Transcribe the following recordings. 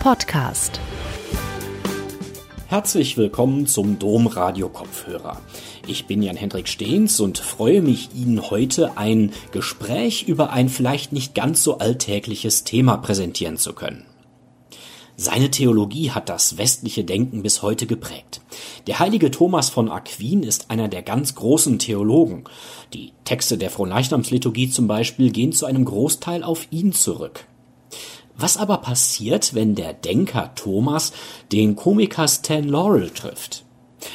Podcast. Herzlich willkommen zum Domradio Kopfhörer. Ich bin Jan-Hendrik Stehns und freue mich, Ihnen heute ein Gespräch über ein vielleicht nicht ganz so alltägliches Thema präsentieren zu können. Seine Theologie hat das westliche Denken bis heute geprägt. Der heilige Thomas von Aquin ist einer der ganz großen Theologen. Die Texte der Fronleichnamsliturgie zum Beispiel gehen zu einem Großteil auf ihn zurück. Was aber passiert, wenn der Denker Thomas den Komiker Stan Laurel trifft?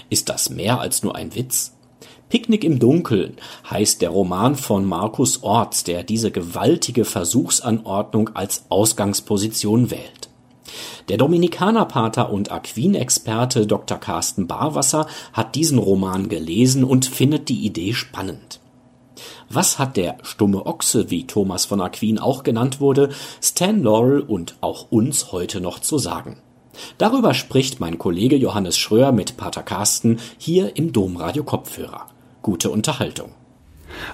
Ist das mehr als nur ein Witz? Picknick im Dunkeln heißt der Roman von Markus Orts, der diese gewaltige Versuchsanordnung als Ausgangsposition wählt. Der Dominikanerpater und Aquin-Experte Dr. Carsten Barwasser hat diesen Roman gelesen und findet die Idee spannend. Was hat der stumme Ochse, wie Thomas von Aquin auch genannt wurde, Stan Laurel und auch uns heute noch zu sagen? Darüber spricht mein Kollege Johannes Schröer mit Pater Carsten hier im Domradio Kopfhörer. Gute Unterhaltung.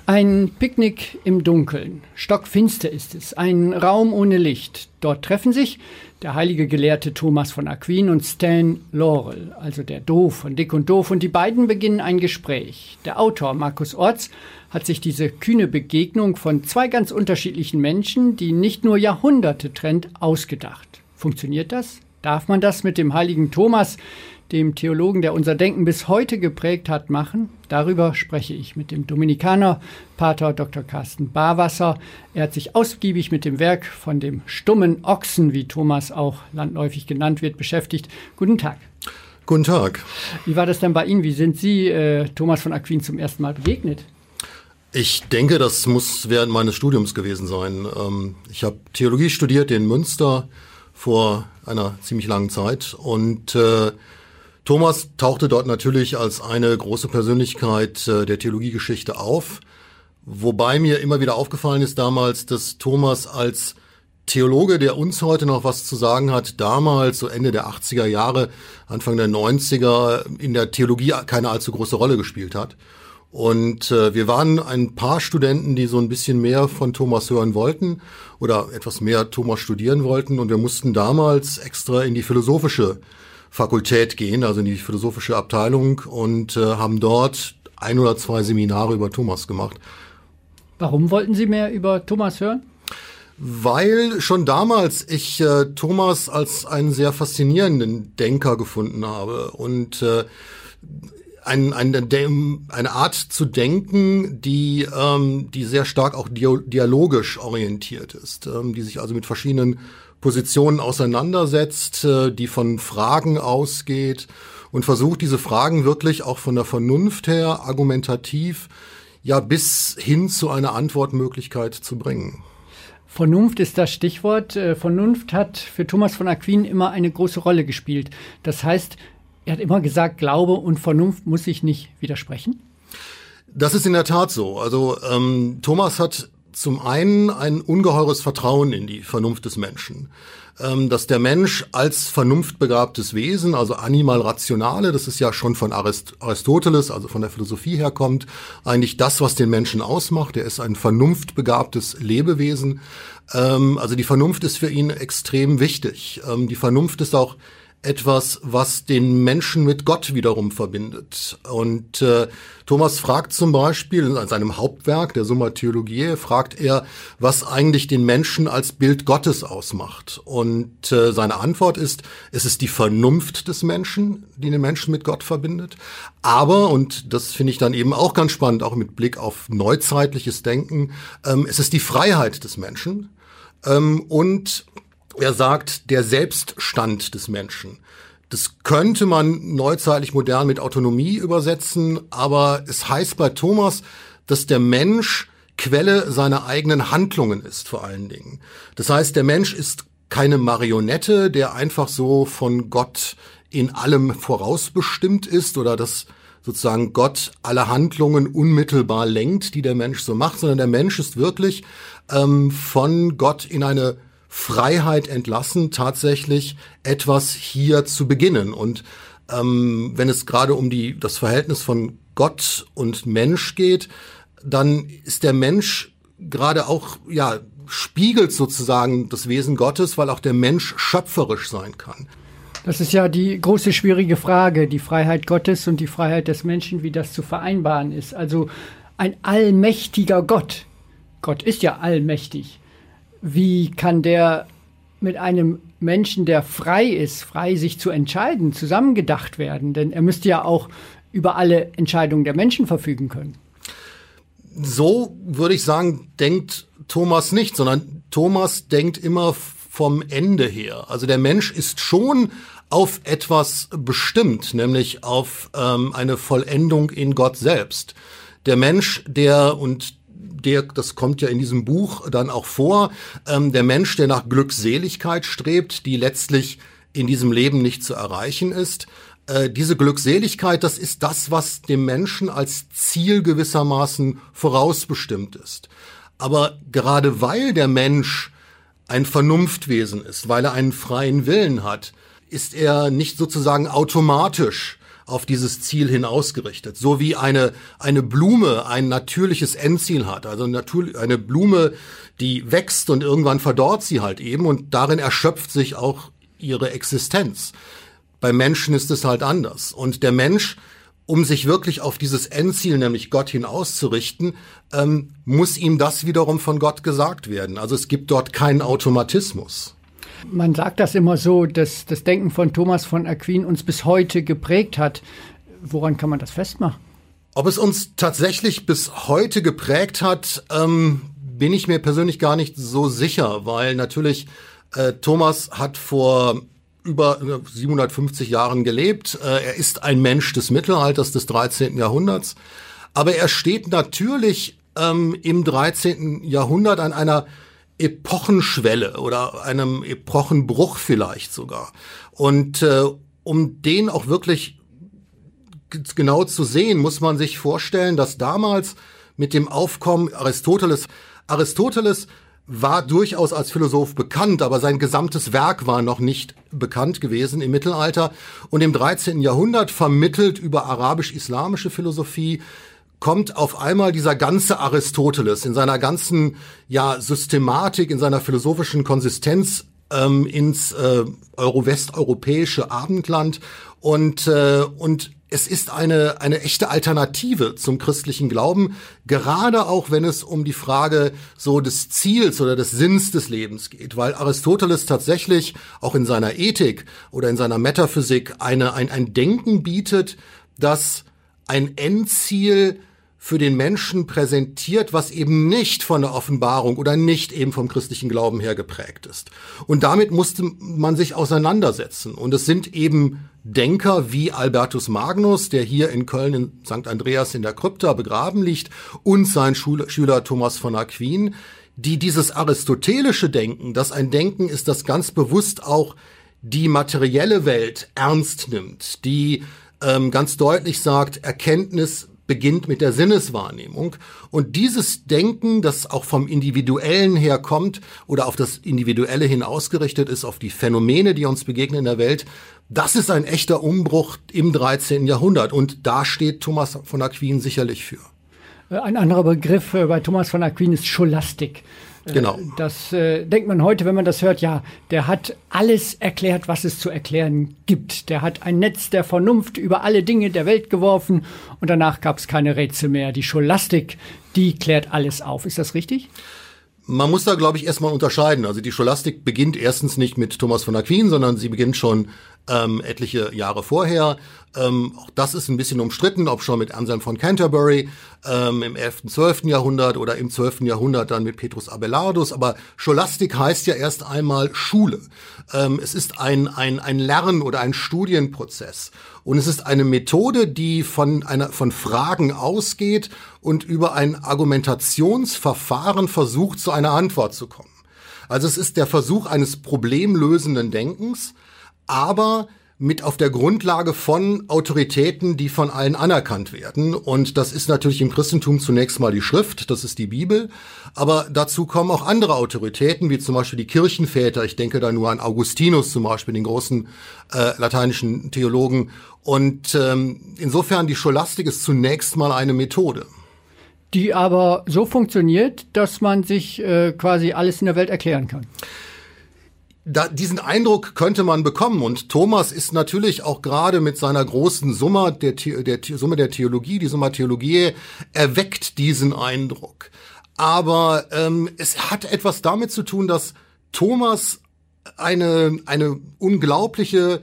Ein Picknick im Dunkeln. Stockfinster ist es. Ein Raum ohne Licht. Dort treffen sich der heilige Gelehrte Thomas von Aquin und Stan Laurel, also der Doof von Dick und Doof, und die beiden beginnen ein Gespräch. Der Autor Markus Orts hat sich diese kühne Begegnung von zwei ganz unterschiedlichen Menschen, die nicht nur Jahrhunderte trennt, ausgedacht. Funktioniert das? Darf man das mit dem heiligen Thomas, dem Theologen, der unser Denken bis heute geprägt hat, machen? Darüber spreche ich mit dem Dominikaner Pater Dr. Carsten Barwasser. Er hat sich ausgiebig mit dem Werk von dem stummen Ochsen, wie Thomas auch landläufig genannt wird, beschäftigt. Guten Tag. Guten Tag. Wie war das denn bei Ihnen? Wie sind Sie äh, Thomas von Aquin zum ersten Mal begegnet? Ich denke, das muss während meines Studiums gewesen sein. Ähm, ich habe Theologie studiert in Münster vor einer ziemlich langen Zeit und äh, Thomas tauchte dort natürlich als eine große Persönlichkeit äh, der Theologiegeschichte auf, wobei mir immer wieder aufgefallen ist damals, dass Thomas als Theologe, der uns heute noch was zu sagen hat, damals, so Ende der 80er Jahre, Anfang der 90er, in der Theologie keine allzu große Rolle gespielt hat. Und äh, wir waren ein paar Studenten, die so ein bisschen mehr von Thomas hören wollten oder etwas mehr Thomas studieren wollten. Und wir mussten damals extra in die philosophische Fakultät gehen, also in die philosophische Abteilung und äh, haben dort ein oder zwei Seminare über Thomas gemacht. Warum wollten Sie mehr über Thomas hören? Weil schon damals ich äh, Thomas als einen sehr faszinierenden Denker gefunden habe und äh, ein, ein, eine Art zu denken, die, ähm, die sehr stark auch dialogisch orientiert ist, ähm, die sich also mit verschiedenen Positionen auseinandersetzt, äh, die von Fragen ausgeht und versucht, diese Fragen wirklich auch von der Vernunft her argumentativ ja bis hin zu einer Antwortmöglichkeit zu bringen. Vernunft ist das Stichwort. Äh, Vernunft hat für Thomas von Aquin immer eine große Rolle gespielt. Das heißt, er hat immer gesagt, Glaube und Vernunft muss sich nicht widersprechen. Das ist in der Tat so. Also ähm, Thomas hat zum einen ein ungeheures Vertrauen in die Vernunft des Menschen. Ähm, dass der Mensch als vernunftbegabtes Wesen, also animal rationale, das ist ja schon von Arist Aristoteles, also von der Philosophie herkommt, eigentlich das, was den Menschen ausmacht. Er ist ein vernunftbegabtes Lebewesen. Ähm, also die Vernunft ist für ihn extrem wichtig. Ähm, die Vernunft ist auch etwas, was den Menschen mit Gott wiederum verbindet. Und äh, Thomas fragt zum Beispiel in seinem Hauptwerk, der Summa Theologiae, fragt er, was eigentlich den Menschen als Bild Gottes ausmacht. Und äh, seine Antwort ist, es ist die Vernunft des Menschen, die den Menschen mit Gott verbindet. Aber, und das finde ich dann eben auch ganz spannend, auch mit Blick auf neuzeitliches Denken, ähm, es ist die Freiheit des Menschen. Ähm, und er sagt, der Selbststand des Menschen. Das könnte man neuzeitlich modern mit Autonomie übersetzen, aber es heißt bei Thomas, dass der Mensch Quelle seiner eigenen Handlungen ist, vor allen Dingen. Das heißt, der Mensch ist keine Marionette, der einfach so von Gott in allem vorausbestimmt ist oder dass sozusagen Gott alle Handlungen unmittelbar lenkt, die der Mensch so macht, sondern der Mensch ist wirklich ähm, von Gott in eine Freiheit entlassen, tatsächlich etwas hier zu beginnen. Und ähm, wenn es gerade um die, das Verhältnis von Gott und Mensch geht, dann ist der Mensch gerade auch ja spiegelt sozusagen das Wesen Gottes, weil auch der Mensch schöpferisch sein kann. Das ist ja die große schwierige Frage, die Freiheit Gottes und die Freiheit des Menschen, wie das zu vereinbaren ist. Also ein allmächtiger Gott, Gott ist ja allmächtig, wie kann der mit einem Menschen, der frei ist, frei sich zu entscheiden, zusammengedacht werden? Denn er müsste ja auch über alle Entscheidungen der Menschen verfügen können. So würde ich sagen, denkt Thomas nicht, sondern Thomas denkt immer vom Ende her. Also der Mensch ist schon auf etwas bestimmt, nämlich auf ähm, eine Vollendung in Gott selbst. Der Mensch, der und der, das kommt ja in diesem Buch dann auch vor, ähm, der Mensch, der nach Glückseligkeit strebt, die letztlich in diesem Leben nicht zu erreichen ist. Äh, diese Glückseligkeit, das ist das, was dem Menschen als Ziel gewissermaßen vorausbestimmt ist. Aber gerade weil der Mensch ein Vernunftwesen ist, weil er einen freien Willen hat, ist er nicht sozusagen automatisch auf dieses Ziel hin ausgerichtet. So wie eine, eine Blume ein natürliches Endziel hat. Also eine Blume, die wächst und irgendwann verdorrt sie halt eben und darin erschöpft sich auch ihre Existenz. Beim Menschen ist es halt anders. Und der Mensch, um sich wirklich auf dieses Endziel, nämlich Gott hin auszurichten, ähm, muss ihm das wiederum von Gott gesagt werden. Also es gibt dort keinen Automatismus. Man sagt das immer so, dass das Denken von Thomas von Aquin uns bis heute geprägt hat. Woran kann man das festmachen? Ob es uns tatsächlich bis heute geprägt hat, ähm, bin ich mir persönlich gar nicht so sicher, weil natürlich äh, Thomas hat vor über 750 Jahren gelebt. Äh, er ist ein Mensch des Mittelalters, des 13. Jahrhunderts. Aber er steht natürlich ähm, im 13. Jahrhundert an einer Epochenschwelle oder einem Epochenbruch vielleicht sogar. Und äh, um den auch wirklich genau zu sehen, muss man sich vorstellen, dass damals mit dem Aufkommen Aristoteles, Aristoteles war durchaus als Philosoph bekannt, aber sein gesamtes Werk war noch nicht bekannt gewesen im Mittelalter. Und im 13. Jahrhundert vermittelt über arabisch-islamische Philosophie kommt auf einmal dieser ganze Aristoteles in seiner ganzen ja Systematik, in seiner philosophischen Konsistenz ähm, ins äh, Euro-westeuropäische Abendland. Und äh, und es ist eine, eine echte Alternative zum christlichen Glauben, gerade auch wenn es um die Frage so des Ziels oder des Sinns des Lebens geht, weil Aristoteles tatsächlich auch in seiner Ethik oder in seiner Metaphysik eine, ein, ein Denken bietet, dass ein Endziel für den Menschen präsentiert, was eben nicht von der Offenbarung oder nicht eben vom christlichen Glauben her geprägt ist. Und damit musste man sich auseinandersetzen. Und es sind eben Denker wie Albertus Magnus, der hier in Köln in St. Andreas in der Krypta begraben liegt, und sein Schüler Thomas von Aquin, die dieses aristotelische Denken, das ein Denken ist, das ganz bewusst auch die materielle Welt ernst nimmt, die ähm, ganz deutlich sagt, Erkenntnis beginnt mit der Sinneswahrnehmung. Und dieses Denken, das auch vom Individuellen her kommt oder auf das Individuelle hin ausgerichtet ist, auf die Phänomene, die uns begegnen in der Welt, das ist ein echter Umbruch im 13. Jahrhundert. Und da steht Thomas von Aquin sicherlich für. Ein anderer Begriff äh, bei Thomas von Aquin ist Scholastik. Äh, genau. Das äh, denkt man heute, wenn man das hört, ja, der hat alles erklärt, was es zu erklären gibt. Der hat ein Netz der Vernunft über alle Dinge der Welt geworfen und danach gab es keine Rätsel mehr. Die Scholastik, die klärt alles auf. Ist das richtig? Man muss da, glaube ich, erstmal unterscheiden. Also die Scholastik beginnt erstens nicht mit Thomas von Aquin, sondern sie beginnt schon ähm, etliche Jahre vorher. Ähm, auch das ist ein bisschen umstritten, ob schon mit Anselm von Canterbury ähm, im 11., 12. Jahrhundert oder im 12. Jahrhundert dann mit Petrus Abelardus. Aber Scholastik heißt ja erst einmal Schule. Ähm, es ist ein, ein, ein Lern- oder ein Studienprozess. Und es ist eine Methode, die von, einer, von Fragen ausgeht und über ein Argumentationsverfahren versucht, zu einer Antwort zu kommen. Also es ist der Versuch eines problemlösenden Denkens, aber mit auf der Grundlage von Autoritäten, die von allen anerkannt werden. Und das ist natürlich im Christentum zunächst mal die Schrift, das ist die Bibel. Aber dazu kommen auch andere Autoritäten, wie zum Beispiel die Kirchenväter. Ich denke da nur an Augustinus zum Beispiel, den großen äh, lateinischen Theologen. Und ähm, insofern die Scholastik ist zunächst mal eine Methode. die aber so funktioniert, dass man sich äh, quasi alles in der Welt erklären kann. Da, diesen Eindruck könnte man bekommen. Und Thomas ist natürlich auch gerade mit seiner großen Summe der, der Summe der Theologie, die Summa Theologiae, erweckt diesen Eindruck. Aber ähm, es hat etwas damit zu tun, dass Thomas eine, eine unglaubliche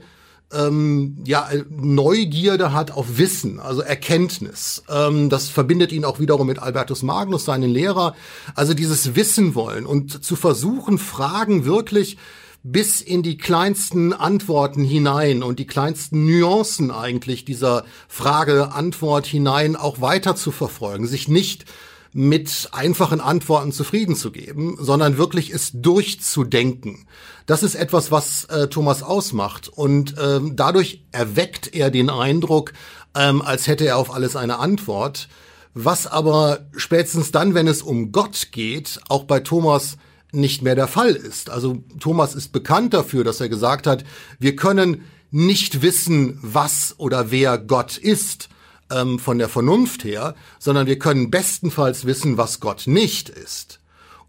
ähm, ja, Neugierde hat auf Wissen, also Erkenntnis. Ähm, das verbindet ihn auch wiederum mit Albertus Magnus, seinen Lehrer. Also dieses Wissen wollen und zu versuchen, Fragen wirklich bis in die kleinsten Antworten hinein und die kleinsten Nuancen eigentlich dieser Frage-Antwort hinein auch weiter zu verfolgen, sich nicht mit einfachen Antworten zufrieden zu geben, sondern wirklich es durchzudenken. Das ist etwas, was äh, Thomas ausmacht. Und ähm, dadurch erweckt er den Eindruck, ähm, als hätte er auf alles eine Antwort. Was aber spätestens dann, wenn es um Gott geht, auch bei Thomas nicht mehr der Fall ist. Also Thomas ist bekannt dafür, dass er gesagt hat, wir können nicht wissen, was oder wer Gott ist ähm, von der Vernunft her, sondern wir können bestenfalls wissen, was Gott nicht ist.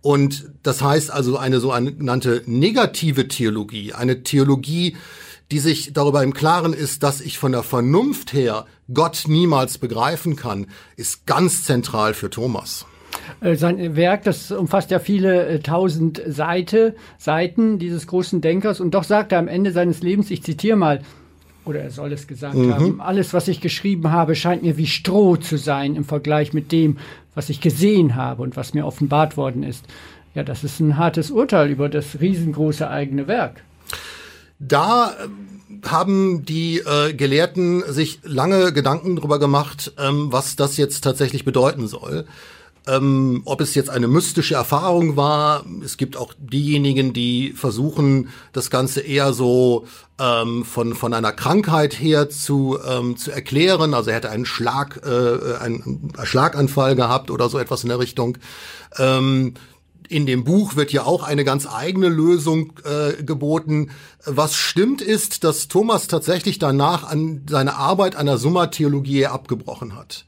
Und das heißt also eine sogenannte negative Theologie, eine Theologie, die sich darüber im Klaren ist, dass ich von der Vernunft her Gott niemals begreifen kann, ist ganz zentral für Thomas. Äh, sein Werk, das umfasst ja viele äh, tausend Seite, Seiten dieses großen Denkers und doch sagt er am Ende seines Lebens, ich zitiere mal, oder er soll es gesagt mhm. haben, alles, was ich geschrieben habe, scheint mir wie Stroh zu sein im Vergleich mit dem, was ich gesehen habe und was mir offenbart worden ist. Ja, das ist ein hartes Urteil über das riesengroße eigene Werk. Da äh, haben die äh, Gelehrten sich lange Gedanken darüber gemacht, ähm, was das jetzt tatsächlich bedeuten soll. Ähm, ob es jetzt eine mystische Erfahrung war, es gibt auch diejenigen, die versuchen, das Ganze eher so ähm, von, von einer Krankheit her zu, ähm, zu erklären. Also er hätte einen Schlag, äh, einen Schlaganfall gehabt oder so etwas in der Richtung. Ähm, in dem Buch wird ja auch eine ganz eigene Lösung äh, geboten. Was stimmt ist, dass Thomas tatsächlich danach an seine Arbeit an der Summa Theologiae abgebrochen hat.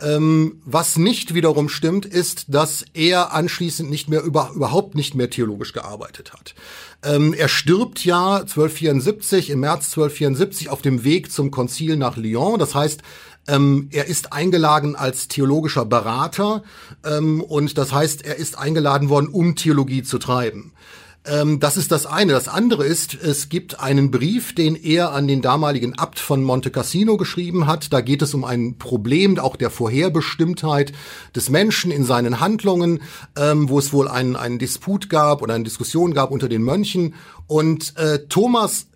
Ähm, was nicht wiederum stimmt, ist, dass er anschließend nicht mehr über, überhaupt nicht mehr theologisch gearbeitet hat. Ähm, er stirbt ja 1274, im März 1274 auf dem Weg zum Konzil nach Lyon. Das heißt, ähm, er ist eingeladen als theologischer Berater ähm, und das heißt, er ist eingeladen worden, um Theologie zu treiben. Ähm, das ist das eine. Das andere ist, es gibt einen Brief, den er an den damaligen Abt von Monte Cassino geschrieben hat. Da geht es um ein Problem auch der Vorherbestimmtheit des Menschen in seinen Handlungen, ähm, wo es wohl einen, einen Disput gab oder eine Diskussion gab unter den Mönchen. Und äh, Thomas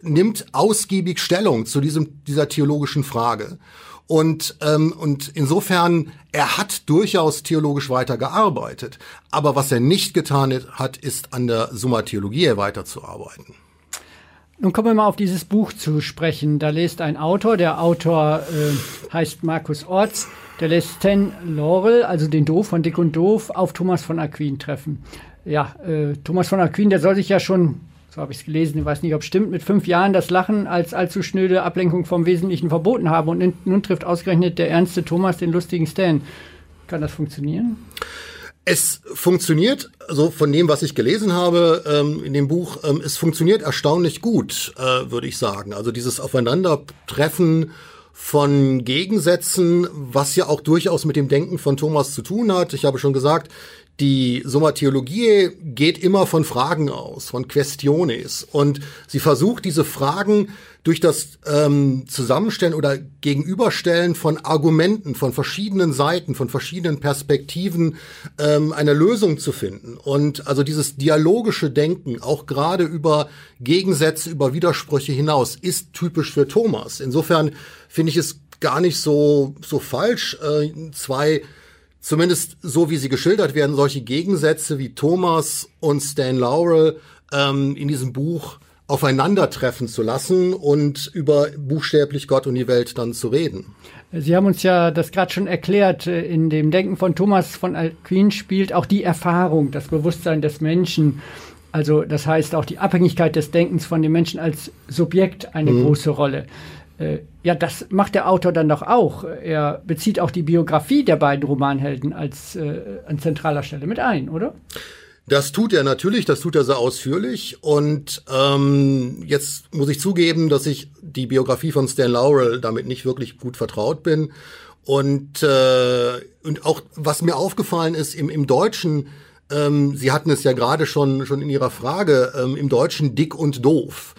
nimmt ausgiebig Stellung zu diesem, dieser theologischen Frage. Und, ähm, und insofern, er hat durchaus theologisch weitergearbeitet. Aber was er nicht getan hat, ist an der Summa Theologiae weiterzuarbeiten. Nun kommen wir mal auf dieses Buch zu sprechen. Da lässt ein Autor, der Autor äh, heißt Markus Orts, der lässt Stan Laurel, also den Doof von Dick und Doof, auf Thomas von Aquin treffen. Ja, äh, Thomas von Aquin, der soll sich ja schon so habe ich es gelesen, ich weiß nicht, ob es stimmt, mit fünf Jahren das Lachen als allzu schnöde Ablenkung vom Wesentlichen verboten habe. Und nun trifft ausgerechnet der ernste Thomas den lustigen Stan. Kann das funktionieren? Es funktioniert, also von dem, was ich gelesen habe ähm, in dem Buch, ähm, es funktioniert erstaunlich gut, äh, würde ich sagen. Also dieses Aufeinandertreffen von Gegensätzen, was ja auch durchaus mit dem Denken von Thomas zu tun hat. Ich habe schon gesagt, die Summa Theologiae geht immer von Fragen aus, von Questiones. Und sie versucht diese Fragen durch das ähm, Zusammenstellen oder Gegenüberstellen von Argumenten von verschiedenen Seiten, von verschiedenen Perspektiven ähm, eine Lösung zu finden. Und also dieses dialogische Denken, auch gerade über Gegensätze, über Widersprüche hinaus, ist typisch für Thomas. Insofern finde ich es gar nicht so, so falsch, äh, zwei zumindest so wie sie geschildert werden, solche Gegensätze wie Thomas und Stan Laurel ähm, in diesem Buch aufeinandertreffen zu lassen und über buchstäblich Gott und die Welt dann zu reden. Sie haben uns ja das gerade schon erklärt. In dem Denken von Thomas von Aquin spielt auch die Erfahrung, das Bewusstsein des Menschen. Also das heißt auch die Abhängigkeit des Denkens von dem Menschen als Subjekt eine mhm. große Rolle. Äh, ja, das macht der Autor dann doch auch. Er bezieht auch die Biografie der beiden Romanhelden als äh, an zentraler Stelle mit ein, oder? Das tut er natürlich, das tut er sehr ausführlich. Und ähm, jetzt muss ich zugeben, dass ich die Biografie von Stan Laurel damit nicht wirklich gut vertraut bin. Und, äh, und auch was mir aufgefallen ist im, im Deutschen, ähm, Sie hatten es ja gerade schon, schon in Ihrer Frage, ähm, im Deutschen dick und doof.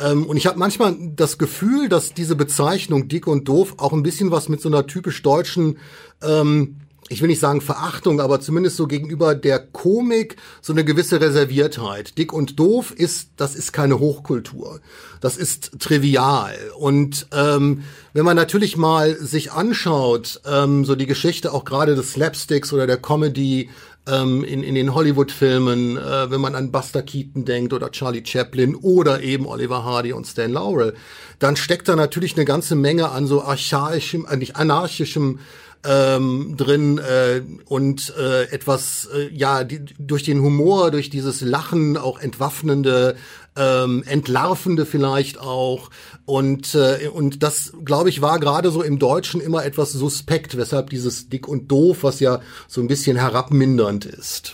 Ähm, und ich habe manchmal das Gefühl, dass diese Bezeichnung dick und doof auch ein bisschen was mit so einer typisch deutschen ähm, ich will nicht sagen Verachtung, aber zumindest so gegenüber der Komik so eine gewisse Reserviertheit. Dick und doof ist, das ist keine Hochkultur. Das ist trivial. Und ähm, wenn man natürlich mal sich anschaut, ähm, so die Geschichte auch gerade des Slapsticks oder der Comedy ähm, in, in den Hollywood-Filmen, äh, wenn man an Buster Keaton denkt oder Charlie Chaplin oder eben Oliver Hardy und Stan Laurel, dann steckt da natürlich eine ganze Menge an so archaischem, eigentlich äh, anarchischem ähm, drin äh, und äh, etwas, äh, ja, die, durch den Humor, durch dieses Lachen auch entwaffnende, ähm, entlarvende vielleicht auch. Und, äh, und das, glaube ich, war gerade so im Deutschen immer etwas suspekt, weshalb dieses Dick und Doof, was ja so ein bisschen herabmindernd ist.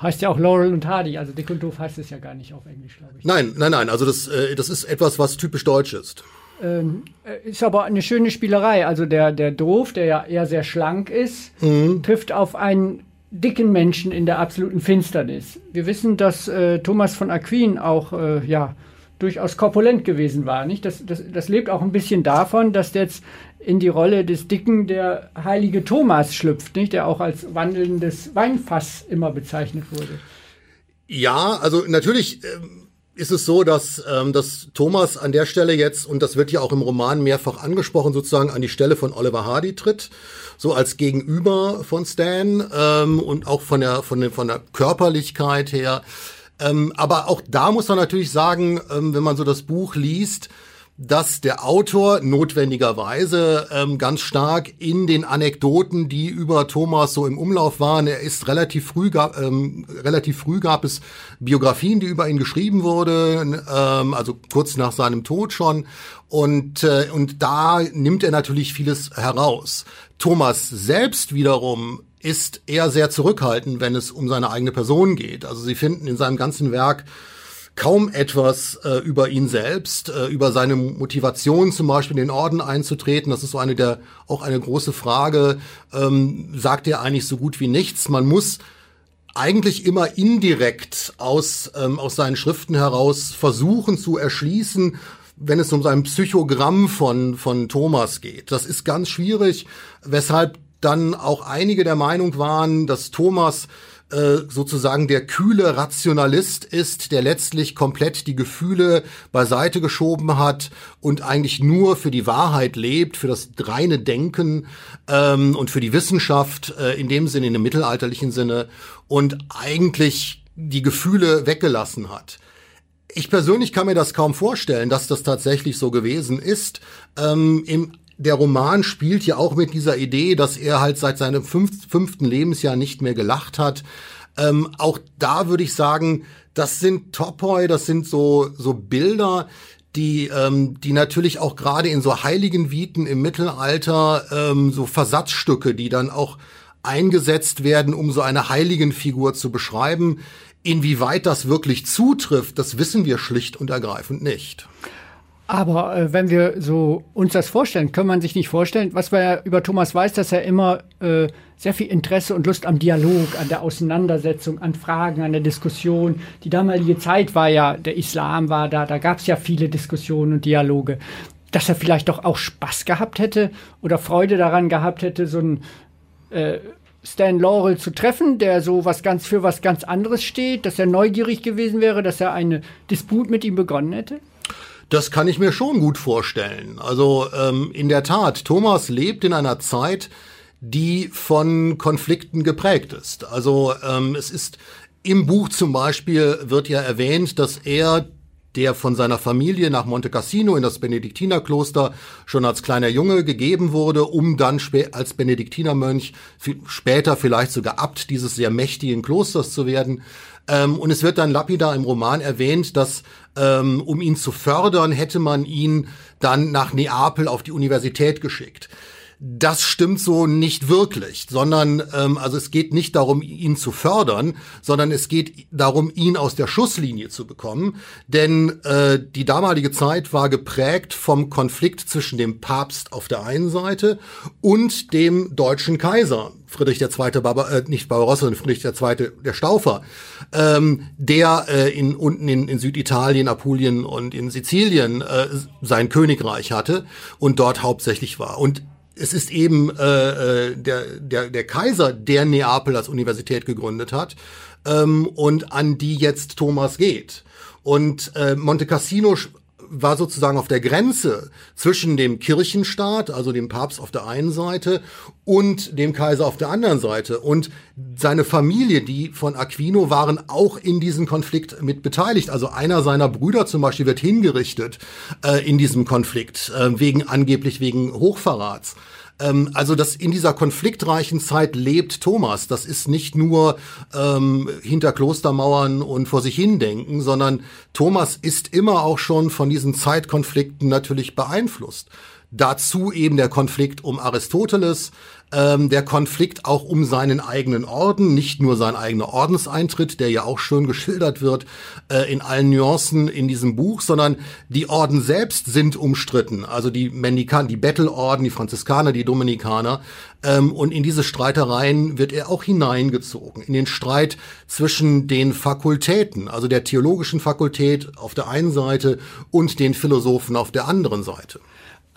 Heißt ja auch Laurel und Hardy, also dick und doof heißt es ja gar nicht auf Englisch, glaube ich. Nein, nein, nein, also das, äh, das ist etwas, was typisch deutsch ist. Ähm, äh, ist aber eine schöne Spielerei. Also der, der Doof, der ja eher sehr schlank ist, mhm. trifft auf einen dicken Menschen in der absoluten Finsternis. Wir wissen, dass äh, Thomas von Aquin auch äh, ja, durchaus korpulent gewesen war. Nicht? Das, das, das lebt auch ein bisschen davon, dass jetzt in die Rolle des Dicken der heilige Thomas schlüpft, nicht? der auch als wandelndes Weinfass immer bezeichnet wurde. Ja, also natürlich. Ähm ist es so, dass, ähm, dass Thomas an der Stelle jetzt, und das wird ja auch im Roman mehrfach angesprochen, sozusagen an die Stelle von Oliver Hardy tritt, so als Gegenüber von Stan ähm, und auch von der, von der, von der Körperlichkeit her. Aber auch da muss man natürlich sagen, wenn man so das Buch liest, dass der Autor notwendigerweise ähm, ganz stark in den Anekdoten, die über Thomas so im Umlauf waren, er ist relativ früh gab, ähm, relativ früh gab es Biografien, die über ihn geschrieben wurden, ähm, also kurz nach seinem Tod schon, und äh, und da nimmt er natürlich vieles heraus. Thomas selbst wiederum ist eher sehr zurückhaltend, wenn es um seine eigene Person geht. Also Sie finden in seinem ganzen Werk kaum etwas äh, über ihn selbst, äh, über seine Motivation zum Beispiel in den Orden einzutreten. Das ist so eine der auch eine große Frage. Ähm, sagt er eigentlich so gut wie nichts. Man muss eigentlich immer indirekt aus ähm, aus seinen Schriften heraus versuchen zu erschließen, wenn es um sein Psychogramm von von Thomas geht. Das ist ganz schwierig, weshalb dann auch einige der Meinung waren, dass Thomas äh, sozusagen der kühle Rationalist ist, der letztlich komplett die Gefühle beiseite geschoben hat und eigentlich nur für die Wahrheit lebt, für das reine Denken ähm, und für die Wissenschaft äh, in dem Sinne, in dem mittelalterlichen Sinne und eigentlich die Gefühle weggelassen hat. Ich persönlich kann mir das kaum vorstellen, dass das tatsächlich so gewesen ist. Ähm, Im der Roman spielt ja auch mit dieser Idee, dass er halt seit seinem fünf, fünften Lebensjahr nicht mehr gelacht hat. Ähm, auch da würde ich sagen, das sind Topoi, das sind so, so Bilder, die, ähm, die natürlich auch gerade in so heiligen Viten im Mittelalter, ähm, so Versatzstücke, die dann auch eingesetzt werden, um so eine heiligen Figur zu beschreiben. Inwieweit das wirklich zutrifft, das wissen wir schlicht und ergreifend nicht. Aber äh, wenn wir so uns das vorstellen, kann man sich nicht vorstellen, was man ja über Thomas weiß, dass er immer äh, sehr viel Interesse und Lust am Dialog, an der Auseinandersetzung, an Fragen, an der Diskussion. Die damalige Zeit war ja, der Islam war da, da gab es ja viele Diskussionen und Dialoge. Dass er vielleicht doch auch Spaß gehabt hätte oder Freude daran gehabt hätte, so ein äh, Stan Laurel zu treffen, der so was ganz für was ganz anderes steht, dass er neugierig gewesen wäre, dass er eine Disput mit ihm begonnen hätte? Das kann ich mir schon gut vorstellen. Also ähm, in der Tat, Thomas lebt in einer Zeit, die von Konflikten geprägt ist. Also ähm, es ist im Buch zum Beispiel wird ja erwähnt, dass er der von seiner Familie nach Monte Cassino in das Benediktinerkloster schon als kleiner Junge gegeben wurde, um dann als Benediktinermönch später vielleicht sogar Abt dieses sehr mächtigen Klosters zu werden. Ähm, und es wird dann lapidar im Roman erwähnt, dass ähm, um ihn zu fördern, hätte man ihn dann nach Neapel auf die Universität geschickt. Das stimmt so nicht wirklich, sondern ähm, also es geht nicht darum, ihn zu fördern, sondern es geht darum, ihn aus der Schusslinie zu bekommen. Denn äh, die damalige Zeit war geprägt vom Konflikt zwischen dem Papst auf der einen Seite und dem deutschen Kaiser. Friedrich II. Barbar äh, nicht Barbarossa, sondern Friedrich II. der Staufer, ähm, der äh, in, unten in, in Süditalien, Apulien und in Sizilien äh, sein Königreich hatte und dort hauptsächlich war. Und es ist eben äh, äh, der, der, der Kaiser, der Neapel als Universität gegründet hat ähm, und an die jetzt Thomas geht. Und äh, Monte Cassino war sozusagen auf der Grenze zwischen dem Kirchenstaat, also dem Papst auf der einen Seite, und dem Kaiser auf der anderen Seite. Und seine Familie, die von Aquino waren, auch in diesem Konflikt mit beteiligt. Also einer seiner Brüder zum Beispiel wird hingerichtet äh, in diesem Konflikt, äh, wegen angeblich wegen Hochverrats. Ähm, also das in dieser konfliktreichen Zeit lebt Thomas. Das ist nicht nur ähm, hinter Klostermauern und vor sich hindenken, sondern Thomas ist immer auch schon von diesen Zeitkonflikten natürlich beeinflusst. Dazu eben der Konflikt um Aristoteles, ähm, der Konflikt auch um seinen eigenen Orden, nicht nur sein eigener Ordenseintritt, der ja auch schön geschildert wird äh, in allen Nuancen in diesem Buch, sondern die Orden selbst sind umstritten. Also die Mendikan, die Bettelorden, die Franziskaner, die Dominikaner. Ähm, und in diese Streitereien wird er auch hineingezogen, in den Streit zwischen den Fakultäten, also der theologischen Fakultät auf der einen Seite und den Philosophen auf der anderen Seite.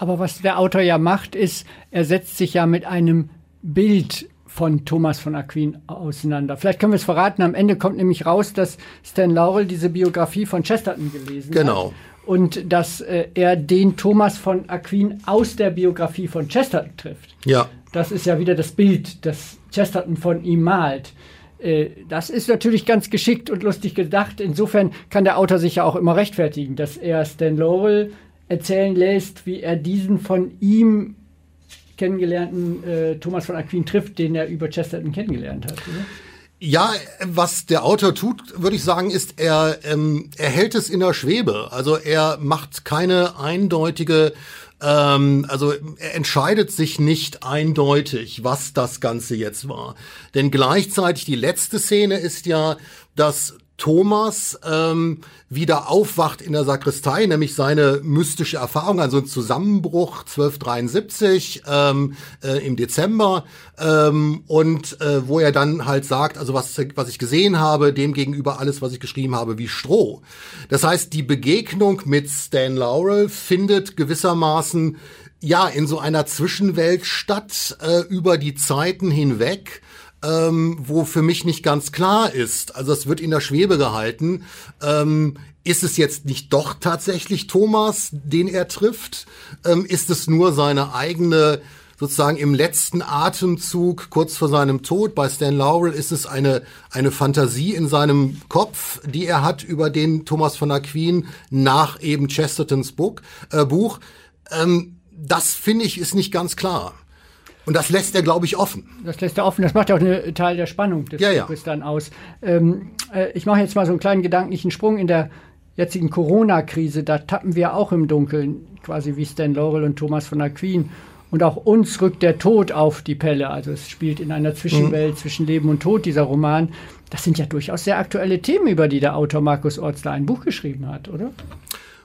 Aber was der Autor ja macht, ist, er setzt sich ja mit einem Bild von Thomas von Aquin auseinander. Vielleicht können wir es verraten. Am Ende kommt nämlich raus, dass Stan Laurel diese Biografie von Chesterton gelesen genau. hat. Und dass äh, er den Thomas von Aquin aus der Biografie von Chesterton trifft. Ja. Das ist ja wieder das Bild, das Chesterton von ihm malt. Äh, das ist natürlich ganz geschickt und lustig gedacht. Insofern kann der Autor sich ja auch immer rechtfertigen, dass er Stan Laurel erzählen lässt, wie er diesen von ihm kennengelernten äh, Thomas von Aquin trifft, den er über Chesterton kennengelernt hat. Oder? Ja, was der Autor tut, würde ich sagen, ist, er, ähm, er hält es in der Schwebe. Also er macht keine eindeutige, ähm, also er entscheidet sich nicht eindeutig, was das Ganze jetzt war. Denn gleichzeitig die letzte Szene ist ja, dass Thomas ähm, wieder aufwacht in der Sakristei, nämlich seine mystische Erfahrung, also ein Zusammenbruch 1273 ähm, äh, im Dezember ähm, und äh, wo er dann halt sagt, also was, was ich gesehen habe, dem gegenüber alles, was ich geschrieben habe, wie Stroh. Das heißt, die Begegnung mit Stan Laurel findet gewissermaßen ja in so einer Zwischenwelt statt äh, über die Zeiten hinweg ähm, wo für mich nicht ganz klar ist. Also es wird in der Schwebe gehalten. Ähm, ist es jetzt nicht doch tatsächlich Thomas, den er trifft? Ähm, ist es nur seine eigene sozusagen im letzten Atemzug kurz vor seinem Tod bei Stan Laurel ist es eine, eine Fantasie in seinem Kopf, die er hat über den Thomas von Aquin nach eben Chestertons Buch. Äh, Buch. Ähm, das finde ich ist nicht ganz klar. Und das lässt er, glaube ich, offen. Das lässt er offen. Das macht ja auch einen Teil der Spannung des ja, Buches ja. dann aus. Ähm, äh, ich mache jetzt mal so einen kleinen gedanklichen Sprung in der jetzigen Corona-Krise. Da tappen wir auch im Dunkeln, quasi wie Stan Laurel und Thomas von Aquin. Und auch uns rückt der Tod auf die Pelle. Also es spielt in einer Zwischenwelt mhm. zwischen Leben und Tod, dieser Roman. Das sind ja durchaus sehr aktuelle Themen, über die der Autor Markus Ortzler ein Buch geschrieben hat, oder?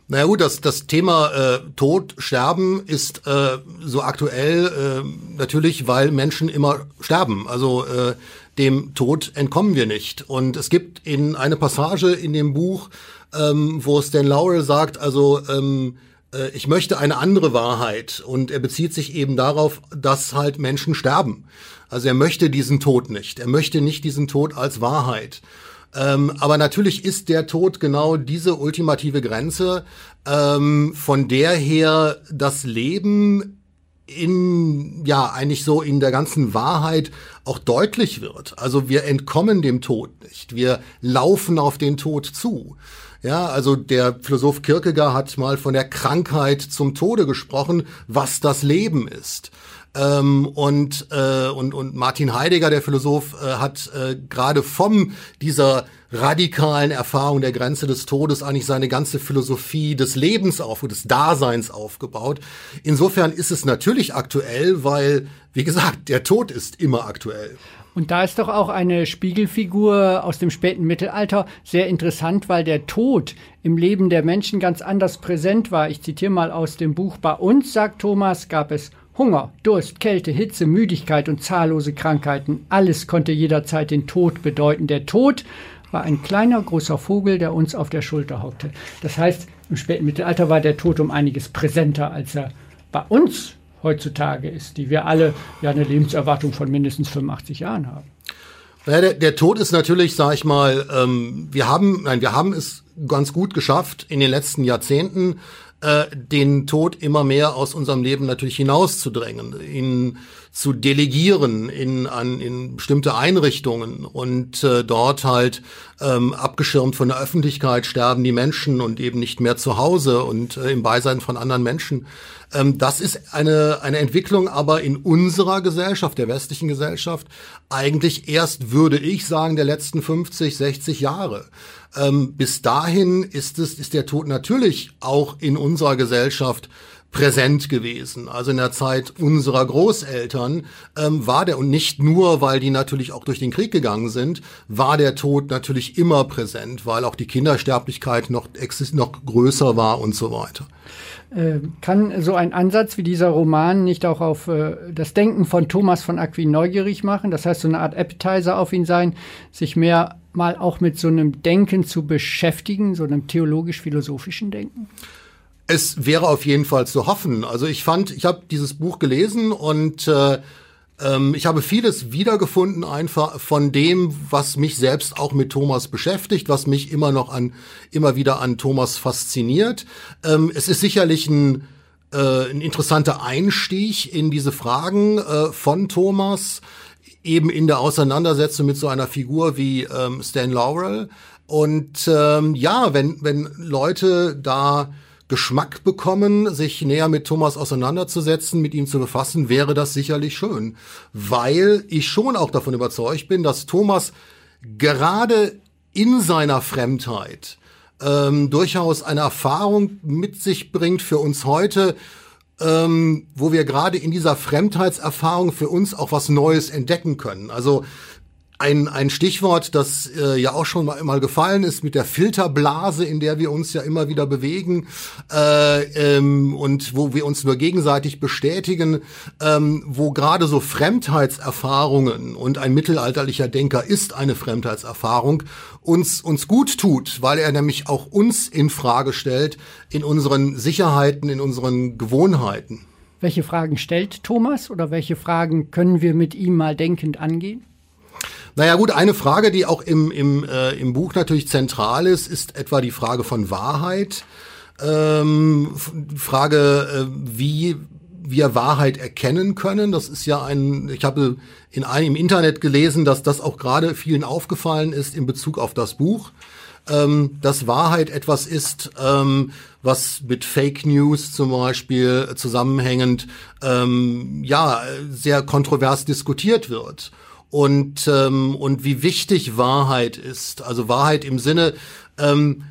Naja gut, das, das Thema äh, Tod, Sterben ist äh, so aktuell äh, natürlich, weil Menschen immer sterben. Also äh, dem Tod entkommen wir nicht. Und es gibt in eine Passage in dem Buch, ähm, wo Stan Laurel sagt, also ähm, äh, ich möchte eine andere Wahrheit. Und er bezieht sich eben darauf, dass halt Menschen sterben. Also er möchte diesen Tod nicht. Er möchte nicht diesen Tod als Wahrheit. Ähm, aber natürlich ist der Tod genau diese ultimative Grenze, ähm, von der her das Leben in, ja, eigentlich so in der ganzen Wahrheit auch deutlich wird. Also wir entkommen dem Tod nicht. Wir laufen auf den Tod zu. Ja, also der Philosoph Kierkegaard hat mal von der Krankheit zum Tode gesprochen, was das Leben ist. Ähm, und, äh, und, und Martin Heidegger, der Philosoph, äh, hat äh, gerade vom dieser radikalen Erfahrung der Grenze des Todes eigentlich seine ganze Philosophie des Lebens auf, des Daseins aufgebaut. Insofern ist es natürlich aktuell, weil, wie gesagt, der Tod ist immer aktuell. Und da ist doch auch eine Spiegelfigur aus dem späten Mittelalter sehr interessant, weil der Tod im Leben der Menschen ganz anders präsent war. Ich zitiere mal aus dem Buch Bei uns, sagt Thomas, gab es Hunger, Durst, Kälte, Hitze, Müdigkeit und zahllose Krankheiten. Alles konnte jederzeit den Tod bedeuten. Der Tod war ein kleiner, großer Vogel, der uns auf der Schulter hockte. Das heißt, im späten Mittelalter war der Tod um einiges präsenter, als er bei uns heutzutage ist, die wir alle ja eine Lebenserwartung von mindestens 85 Jahren haben. Ja, der, der Tod ist natürlich, sag ich mal, ähm, wir haben, nein, wir haben es ganz gut geschafft in den letzten Jahrzehnten, äh, den Tod immer mehr aus unserem Leben natürlich hinauszudrängen, ihn zu delegieren in, an, in bestimmte Einrichtungen und äh, dort halt ähm, abgeschirmt von der Öffentlichkeit sterben die Menschen und eben nicht mehr zu Hause und äh, im Beisein von anderen Menschen. Ähm, das ist eine, eine Entwicklung aber in unserer Gesellschaft, der westlichen Gesellschaft, eigentlich erst, würde ich sagen, der letzten 50, 60 Jahre. Ähm, bis dahin ist es, ist der Tod natürlich auch in unserer Gesellschaft präsent gewesen. Also in der Zeit unserer Großeltern ähm, war der, und nicht nur, weil die natürlich auch durch den Krieg gegangen sind, war der Tod natürlich immer präsent, weil auch die Kindersterblichkeit noch, noch größer war und so weiter. Äh, kann so ein Ansatz wie dieser Roman nicht auch auf äh, das Denken von Thomas von Aquin neugierig machen? Das heißt, so eine Art Appetizer auf ihn sein, sich mehr mal auch mit so einem Denken zu beschäftigen, so einem theologisch-philosophischen Denken? Es wäre auf jeden Fall zu hoffen. Also ich fand, ich habe dieses Buch gelesen und äh, ähm, ich habe vieles wiedergefunden einfach von dem, was mich selbst auch mit Thomas beschäftigt, was mich immer noch an, immer wieder an Thomas fasziniert. Ähm, es ist sicherlich ein, äh, ein interessanter Einstieg in diese Fragen äh, von Thomas, eben in der Auseinandersetzung mit so einer Figur wie ähm, Stan Laurel. Und ähm, ja, wenn, wenn Leute da Geschmack bekommen, sich näher mit Thomas auseinanderzusetzen, mit ihm zu befassen, wäre das sicherlich schön. Weil ich schon auch davon überzeugt bin, dass Thomas gerade in seiner Fremdheit ähm, durchaus eine Erfahrung mit sich bringt für uns heute, ähm, wo wir gerade in dieser Fremdheitserfahrung für uns auch was Neues entdecken können. Also ein, ein Stichwort, das äh, ja auch schon mal, mal gefallen ist mit der Filterblase, in der wir uns ja immer wieder bewegen äh, ähm, und wo wir uns nur gegenseitig bestätigen, ähm, wo gerade so Fremdheitserfahrungen und ein mittelalterlicher Denker ist eine Fremdheitserfahrung uns uns gut tut, weil er nämlich auch uns in Frage stellt in unseren Sicherheiten, in unseren Gewohnheiten. Welche Fragen stellt Thomas oder welche Fragen können wir mit ihm mal denkend angehen? Naja gut, eine Frage, die auch im, im, äh, im Buch natürlich zentral ist, ist etwa die Frage von Wahrheit. Ähm, Frage, äh, wie wir Wahrheit erkennen können. Das ist ja ein, ich habe in einem im Internet gelesen, dass das auch gerade vielen aufgefallen ist in Bezug auf das Buch, ähm, dass Wahrheit etwas ist, ähm, was mit Fake News zum Beispiel zusammenhängend, ähm, ja, sehr kontrovers diskutiert wird und, ähm, und wie wichtig Wahrheit ist. Also Wahrheit im Sinne ähm,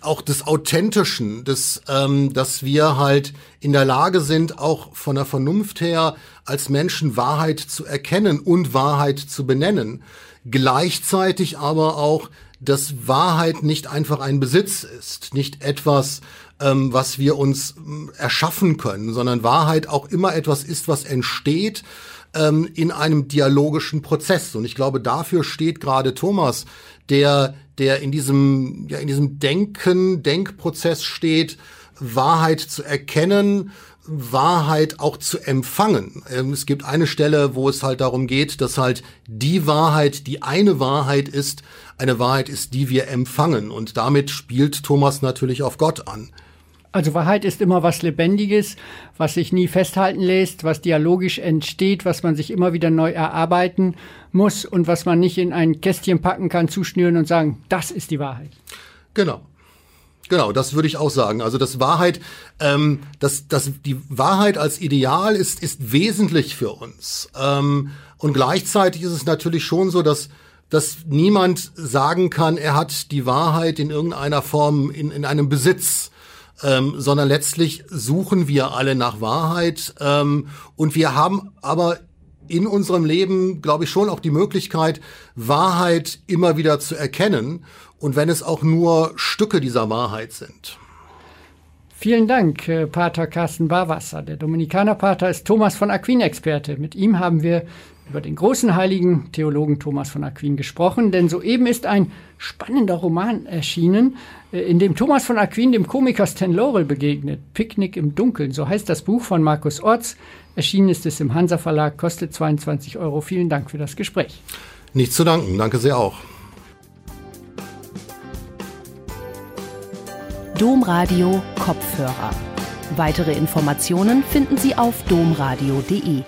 auch des Authentischen, des, ähm, dass wir halt in der Lage sind, auch von der Vernunft her als Menschen Wahrheit zu erkennen und Wahrheit zu benennen. Gleichzeitig aber auch, dass Wahrheit nicht einfach ein Besitz ist, nicht etwas, ähm, was wir uns ähm, erschaffen können, sondern Wahrheit auch immer etwas ist, was entsteht ähm, in einem dialogischen Prozess. Und ich glaube, dafür steht gerade Thomas, der, der in diesem, ja, in diesem Denken, Denkprozess steht, Wahrheit zu erkennen, Wahrheit auch zu empfangen. Ähm, es gibt eine Stelle, wo es halt darum geht, dass halt die Wahrheit, die eine Wahrheit ist, eine Wahrheit ist, die wir empfangen. Und damit spielt Thomas natürlich auf Gott an. Also Wahrheit ist immer was Lebendiges, was sich nie festhalten lässt, was dialogisch entsteht, was man sich immer wieder neu erarbeiten muss und was man nicht in ein Kästchen packen kann, zuschnüren und sagen, das ist die Wahrheit. Genau. Genau, das würde ich auch sagen. Also das Wahrheit, ähm, das, das, die Wahrheit als Ideal ist, ist wesentlich für uns. Ähm, und gleichzeitig ist es natürlich schon so, dass dass niemand sagen kann, er hat die Wahrheit in irgendeiner Form in, in einem Besitz. Ähm, sondern letztlich suchen wir alle nach Wahrheit ähm, und wir haben aber in unserem Leben, glaube ich, schon auch die Möglichkeit, Wahrheit immer wieder zu erkennen und wenn es auch nur Stücke dieser Wahrheit sind. Vielen Dank, äh, Pater Carsten Barwasser. Der Dominikanerpater ist Thomas von Aquin Experte. Mit ihm haben wir über den großen heiligen Theologen Thomas von Aquin gesprochen, denn soeben ist ein spannender Roman erschienen, äh, in dem Thomas von Aquin dem Komiker Stan Laurel begegnet. Picknick im Dunkeln, so heißt das Buch von Markus Orts. Erschienen ist es im Hansa Verlag, kostet 22 Euro. Vielen Dank für das Gespräch. Nicht zu danken, danke sehr auch. Domradio Kopfhörer. Weitere Informationen finden Sie auf domradio.de.